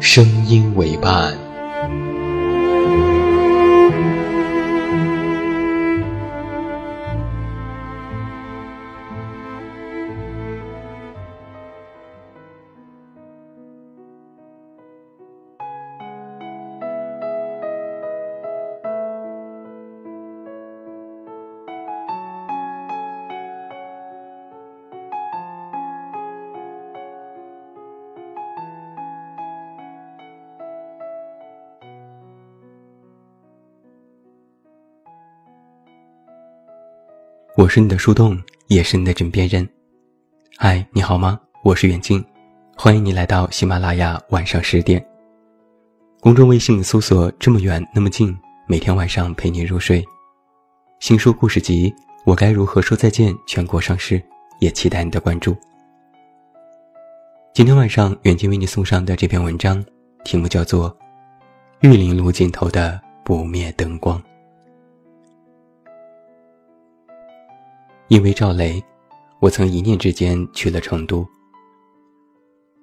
声音为伴。我是你的树洞，也是你的枕边人。嗨，你好吗？我是远近，欢迎你来到喜马拉雅晚上十点。公众微信搜索“这么远那么近”，每天晚上陪你入睡。新书故事集《我该如何说再见》全国上市，也期待你的关注。今天晚上远近为你送上的这篇文章，题目叫做《玉林路尽头的不灭灯光》。因为赵雷，我曾一念之间去了成都。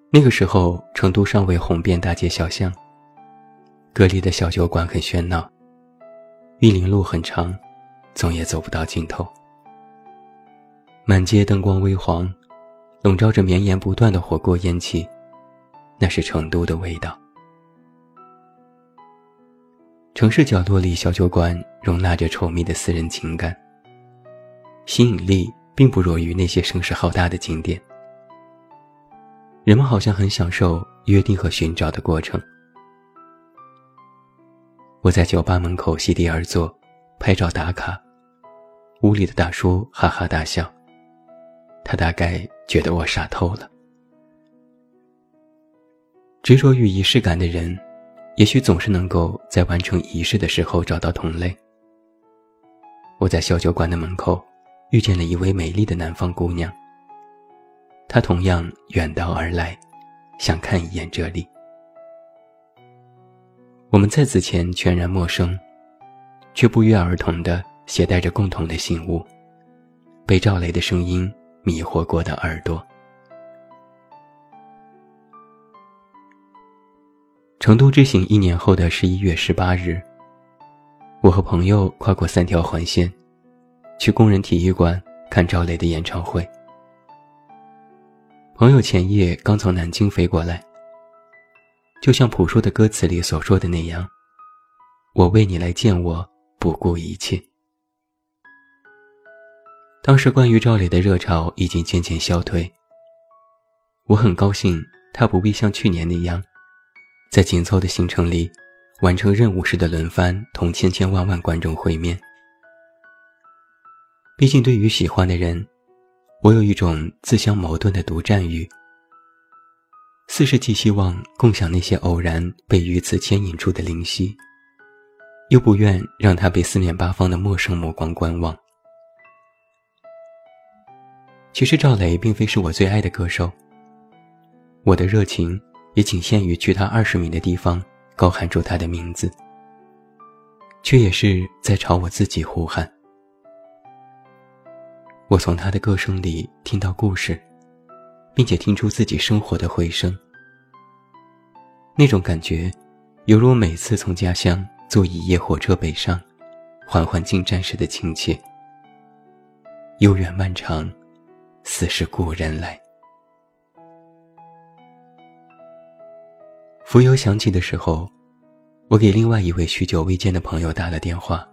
那个时候，成都尚未红遍大街小巷，隔离的小酒馆很喧闹，玉林路很长，总也走不到尽头。满街灯光微黄，笼罩着绵延不断的火锅烟气，那是成都的味道。城市角落里，小酒馆容纳着稠密的私人情感。吸引力并不弱于那些声势浩大的景点。人们好像很享受约定和寻找的过程。我在酒吧门口席地而坐，拍照打卡。屋里的大叔哈哈大笑，他大概觉得我傻透了。执着于仪式感的人，也许总是能够在完成仪式的时候找到同类。我在小酒馆的门口。遇见了一位美丽的南方姑娘，她同样远道而来，想看一眼这里。我们在此前全然陌生，却不约而同的携带着共同的信物，被赵雷的声音迷惑过的耳朵。成都之行一年后的十一月十八日，我和朋友跨过三条环线。去工人体育馆看赵雷的演唱会。朋友前夜刚从南京飞过来，就像朴树的歌词里所说的那样：“我为你来见我，不顾一切。”当时关于赵雷的热潮已经渐渐消退，我很高兴他不必像去年那样，在紧凑的行程里完成任务式的轮番同千千万万观众会面。毕竟，对于喜欢的人，我有一种自相矛盾的独占欲。似是既希望共享那些偶然被鱼刺牵引出的灵犀，又不愿让他被四面八方的陌生目光观望。其实，赵雷并非是我最爱的歌手。我的热情也仅限于距他二十米的地方高喊出他的名字，却也是在朝我自己呼喊。我从他的歌声里听到故事，并且听出自己生活的回声。那种感觉，犹如每次从家乡坐一夜火车北上，缓缓进站时的亲切。悠远漫长，似是故人来。浮游响起的时候，我给另外一位许久未见的朋友打了电话。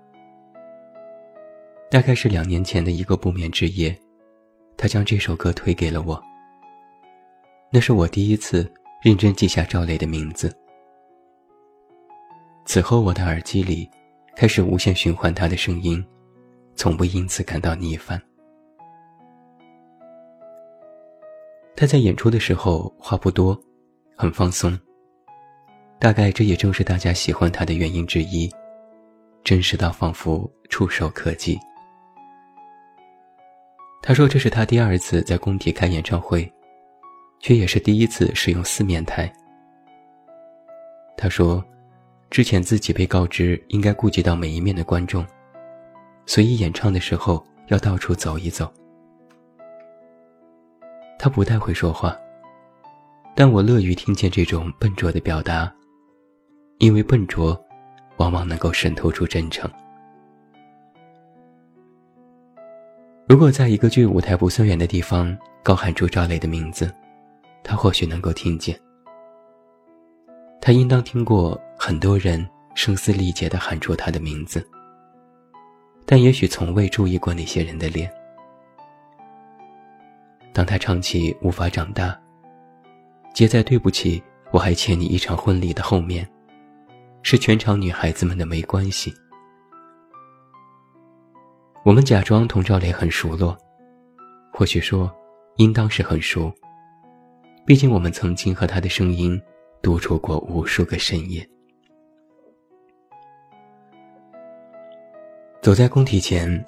大概是两年前的一个不眠之夜，他将这首歌推给了我。那是我第一次认真记下赵雷的名字。此后，我的耳机里开始无限循环他的声音，从不因此感到腻烦。他在演出的时候话不多，很放松。大概这也正是大家喜欢他的原因之一，真实到仿佛触手可及。他说这是他第二次在工体开演唱会，却也是第一次使用四面台。他说，之前自己被告知应该顾及到每一面的观众，所以演唱的时候要到处走一走。他不太会说话，但我乐于听见这种笨拙的表达，因为笨拙，往往能够渗透出真诚。如果在一个距舞台不算远的地方高喊出赵雷的名字，他或许能够听见。他应当听过很多人声嘶力竭地喊出他的名字，但也许从未注意过那些人的脸。当他唱起《无法长大》，接在“对不起，我还欠你一场婚礼”的后面，是全场女孩子们的没关系。我们假装同赵雷很熟络，或许说，应当是很熟。毕竟我们曾经和他的声音独处过无数个深夜。走在工体前，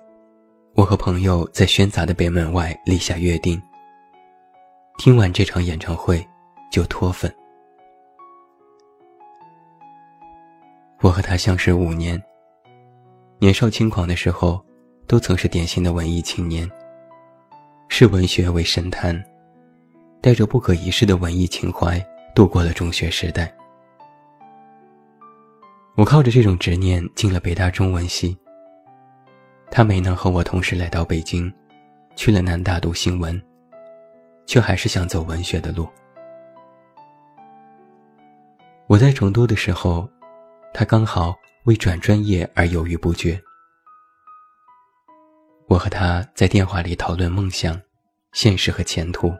我和朋友在喧杂的北门外立下约定。听完这场演唱会，就脱粉。我和他相识五年。年少轻狂的时候，都曾是典型的文艺青年。视文学为神坛，带着不可一世的文艺情怀，度过了中学时代。我靠着这种执念进了北大中文系。他没能和我同时来到北京，去了南大读新闻。却还是想走文学的路。我在成都的时候，他刚好为转专业而犹豫不决。我和他在电话里讨论梦想、现实和前途。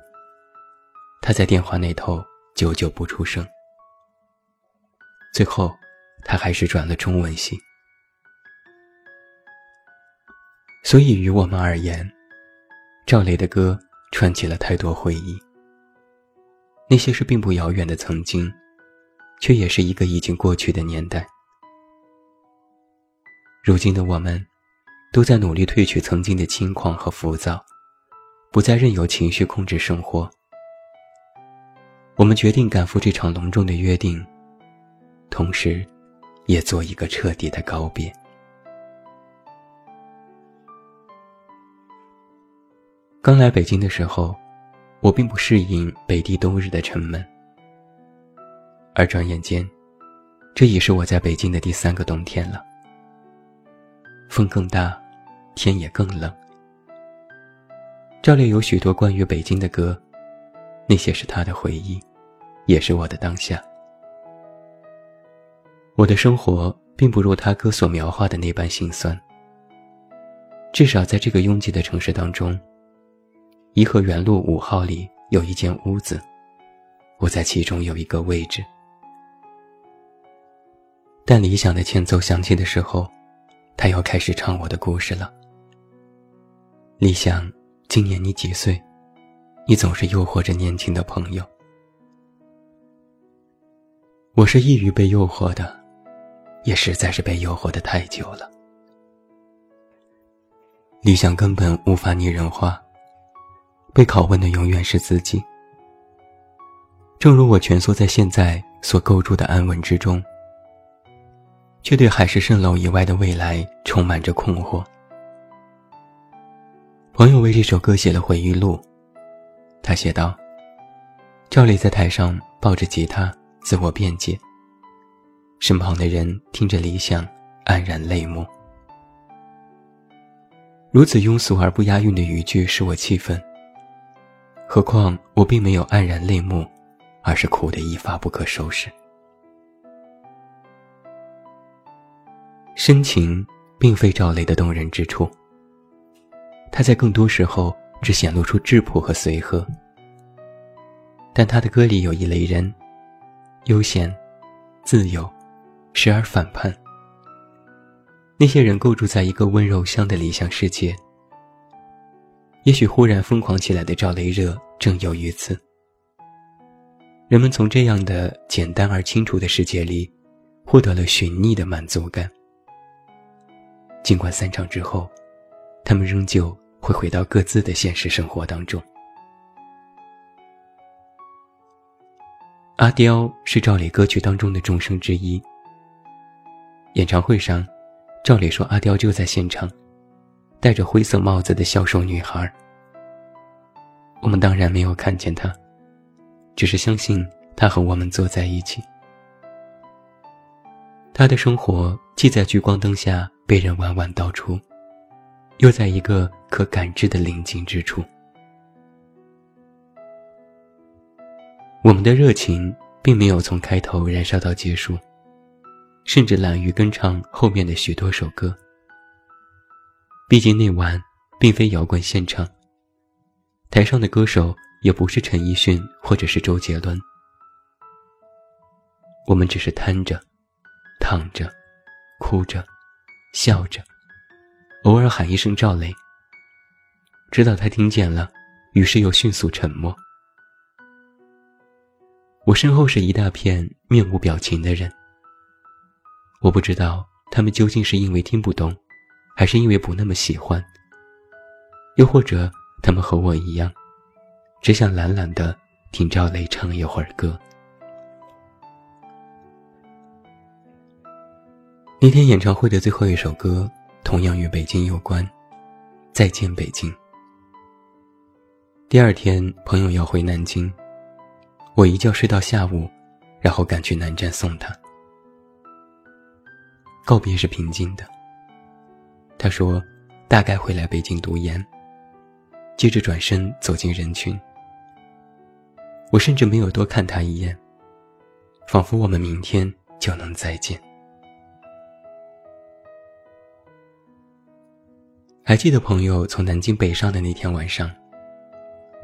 他在电话那头久久不出声。最后，他还是转了中文系。所以，于我们而言，赵雷的歌。串起了太多回忆，那些是并不遥远的曾经，却也是一个已经过去的年代。如今的我们，都在努力褪去曾经的轻狂和浮躁，不再任由情绪控制生活。我们决定赶赴这场隆重的约定，同时，也做一个彻底的告别。刚来北京的时候，我并不适应北地冬日的沉闷。而转眼间，这已是我在北京的第三个冬天了。风更大，天也更冷。赵烈有许多关于北京的歌，那些是他的回忆，也是我的当下。我的生活并不如他歌所描画的那般心酸。至少在这个拥挤的城市当中。颐和园路五号里有一间屋子，我在其中有一个位置。但理想的前奏响起的时候，他要开始唱我的故事了。理想，今年你几岁？你总是诱惑着年轻的朋友。我是易于被诱惑的，也实在是被诱惑的太久了。理想根本无法拟人化。被拷问的永远是自己。正如我蜷缩在现在所构筑的安稳之中，却对海市蜃楼以外的未来充满着困惑。朋友为这首歌写了回忆录，他写道：“赵雷在台上抱着吉他自我辩解，身旁的人听着理想，黯然泪目。如此庸俗而不押韵的语句使我气愤。何况我并没有黯然泪目，而是哭得一发不可收拾。深情并非赵雷的动人之处。”他在更多时候只显露出质朴和随和。但他的歌里有一类人，悠闲、自由，时而反叛。那些人构筑在一个温柔乡的理想世界。也许忽然疯狂起来的赵雷热正有于此。人们从这样的简单而清楚的世界里，获得了寻觅的满足感。尽管散场之后，他们仍旧会回到各自的现实生活当中。阿刁是赵磊歌曲当中的众生之一。演唱会上，赵磊说阿刁就在现场。戴着灰色帽子的消瘦女孩，我们当然没有看见她，只是相信她和我们坐在一起。她的生活既在聚光灯下被人晚晚道出，又在一个可感知的宁静之处。我们的热情并没有从开头燃烧到结束，甚至懒于跟唱后面的许多首歌。毕竟那晚并非摇滚现场，台上的歌手也不是陈奕迅或者是周杰伦，我们只是瘫着、躺着、哭着、笑着，偶尔喊一声赵雷，知道他听见了，于是又迅速沉默。我身后是一大片面无表情的人，我不知道他们究竟是因为听不懂。还是因为不那么喜欢，又或者他们和我一样，只想懒懒的听赵雷唱一会儿歌。那天演唱会的最后一首歌，同样与北京有关，《再见北京》。第二天，朋友要回南京，我一觉睡到下午，然后赶去南站送他。告别是平静的。他说：“大概会来北京读研。”接着转身走进人群。我甚至没有多看他一眼，仿佛我们明天就能再见。还记得朋友从南京北上的那天晚上，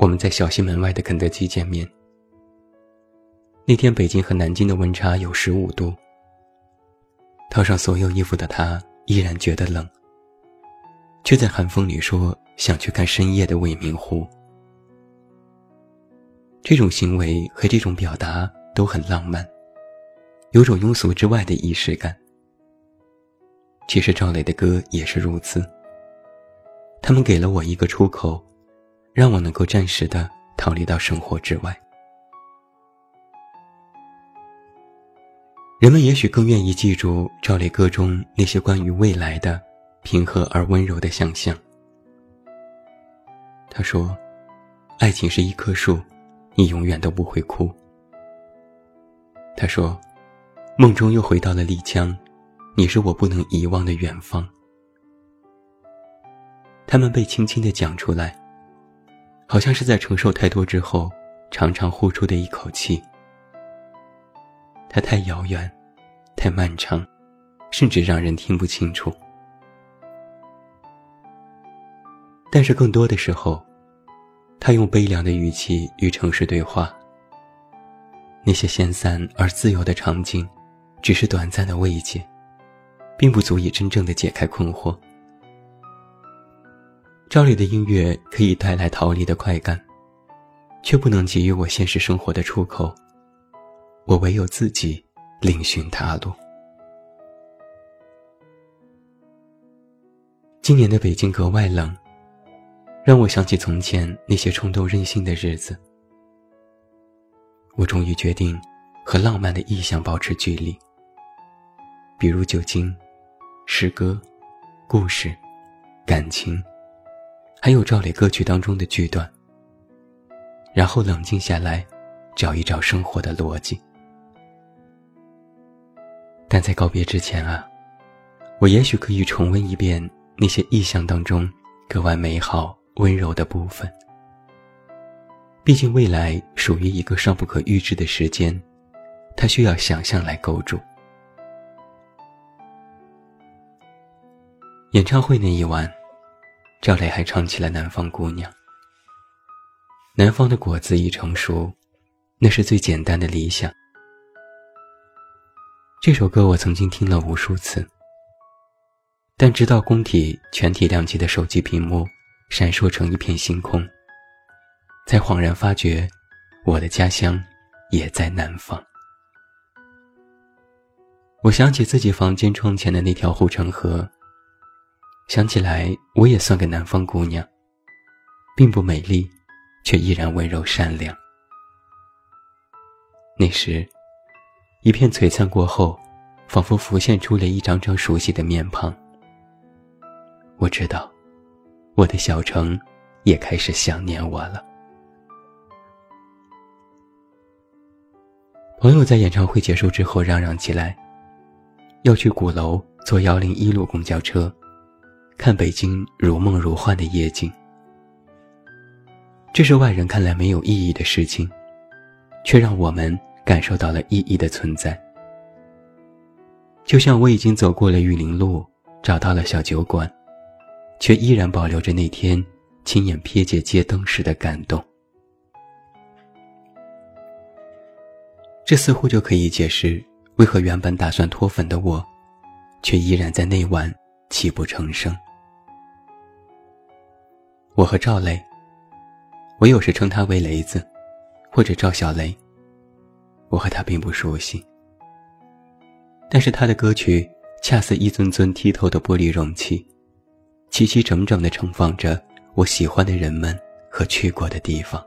我们在小西门外的肯德基见面。那天北京和南京的温差有十五度，套上所有衣服的他依然觉得冷。却在寒风里说想去看深夜的未名湖。这种行为和这种表达都很浪漫，有种庸俗之外的仪式感。其实赵雷的歌也是如此。他们给了我一个出口，让我能够暂时的逃离到生活之外。人们也许更愿意记住赵雷歌中那些关于未来的。平和而温柔的想象。他说：“爱情是一棵树，你永远都不会哭。”他说：“梦中又回到了丽江，你是我不能遗忘的远方。”他们被轻轻的讲出来，好像是在承受太多之后，长长呼出的一口气。它太遥远，太漫长，甚至让人听不清楚。但是更多的时候，他用悲凉的语气与城市对话。那些闲散而自由的场景，只是短暂的慰藉，并不足以真正的解开困惑。赵丽的音乐可以带来逃离的快感，却不能给予我现实生活的出口。我唯有自己另寻他路。今年的北京格外冷。让我想起从前那些冲动任性的日子。我终于决定和浪漫的意象保持距离，比如酒精、诗歌、故事、感情，还有赵雷歌曲当中的句段。然后冷静下来，找一找生活的逻辑。但在告别之前啊，我也许可以重温一遍那些意象当中格外美好。温柔的部分。毕竟未来属于一个尚不可预知的时间，它需要想象来构筑。演唱会那一晚，赵雷还唱起了《南方姑娘》。南方的果子已成熟，那是最简单的理想。这首歌我曾经听了无数次，但直到工体全体亮起的手机屏幕闪烁成一片星空，才恍然发觉，我的家乡也在南方。我想起自己房间窗前的那条护城河。想起来，我也算个南方姑娘，并不美丽，却依然温柔善良。那时，一片璀璨过后，仿佛浮现出了一张张熟悉的面庞。我知道，我的小城也开始想念我了。朋友在演唱会结束之后嚷嚷起来，要去鼓楼坐幺零一路公交车。看北京如梦如幻的夜景，这是外人看来没有意义的事情，却让我们感受到了意义的存在。就像我已经走过了玉林路，找到了小酒馆，却依然保留着那天亲眼瞥见街灯时的感动。这似乎就可以解释为何原本打算脱粉的我，却依然在那晚泣不成声。我和赵雷，我有时称他为雷子，或者赵小雷。我和他并不熟悉，但是他的歌曲恰似一尊尊剔透的玻璃容器，齐齐整整地盛放着我喜欢的人们和去过的地方，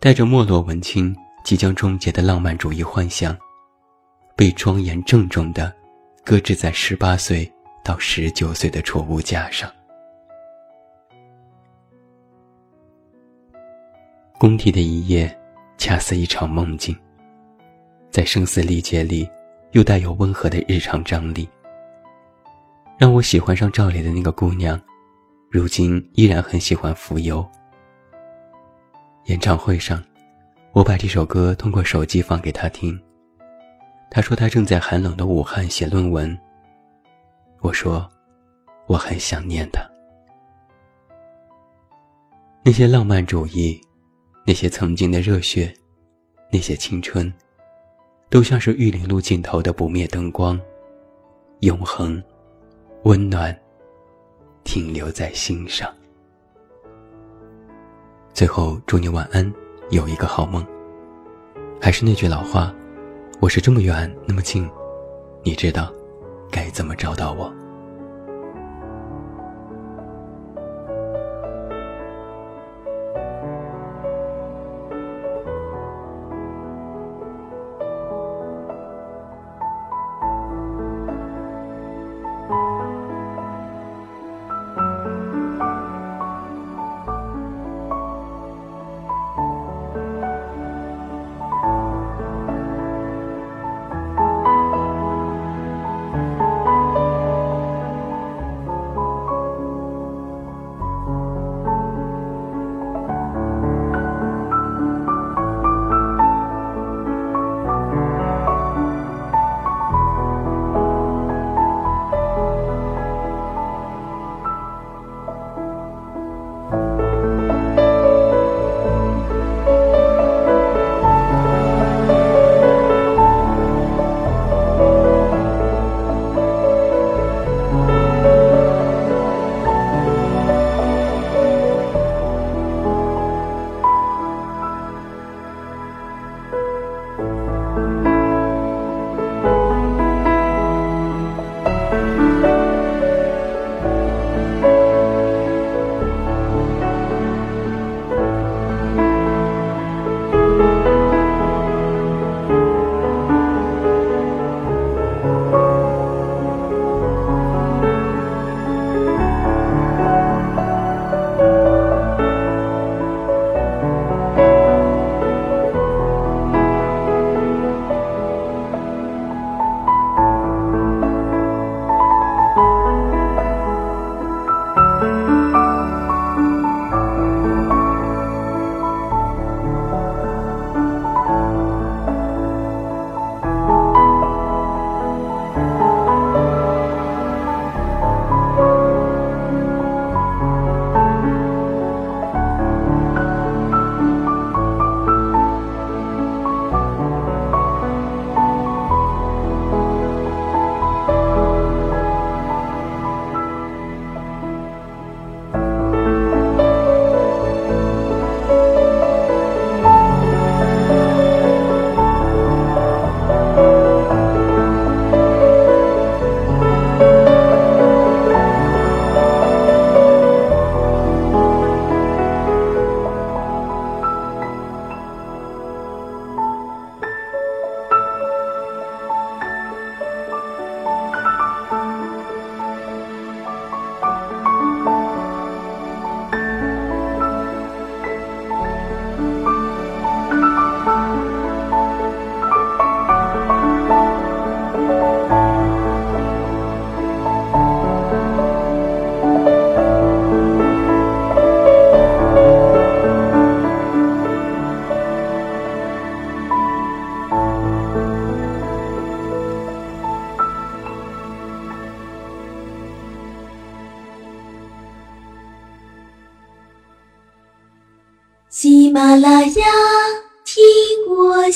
带着没落文青即将终结的浪漫主义幻想，被庄严郑重地搁置在十八岁到十九岁的储物架上。工地的一夜，恰似一场梦境。在声嘶力竭里，又带有温和的日常张力。让我喜欢上赵雷的那个姑娘，如今依然很喜欢浮游。演唱会上，我把这首歌通过手机放给她听。她说她正在寒冷的武汉写论文。我说，我很想念她。那些浪漫主义。那些曾经的热血，那些青春，都像是玉林路尽头的不灭灯光，永恒、温暖，停留在心上。最后，祝你晚安，有一个好梦。还是那句老话，我是这么远那么近，你知道该怎么找到我。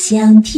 想听。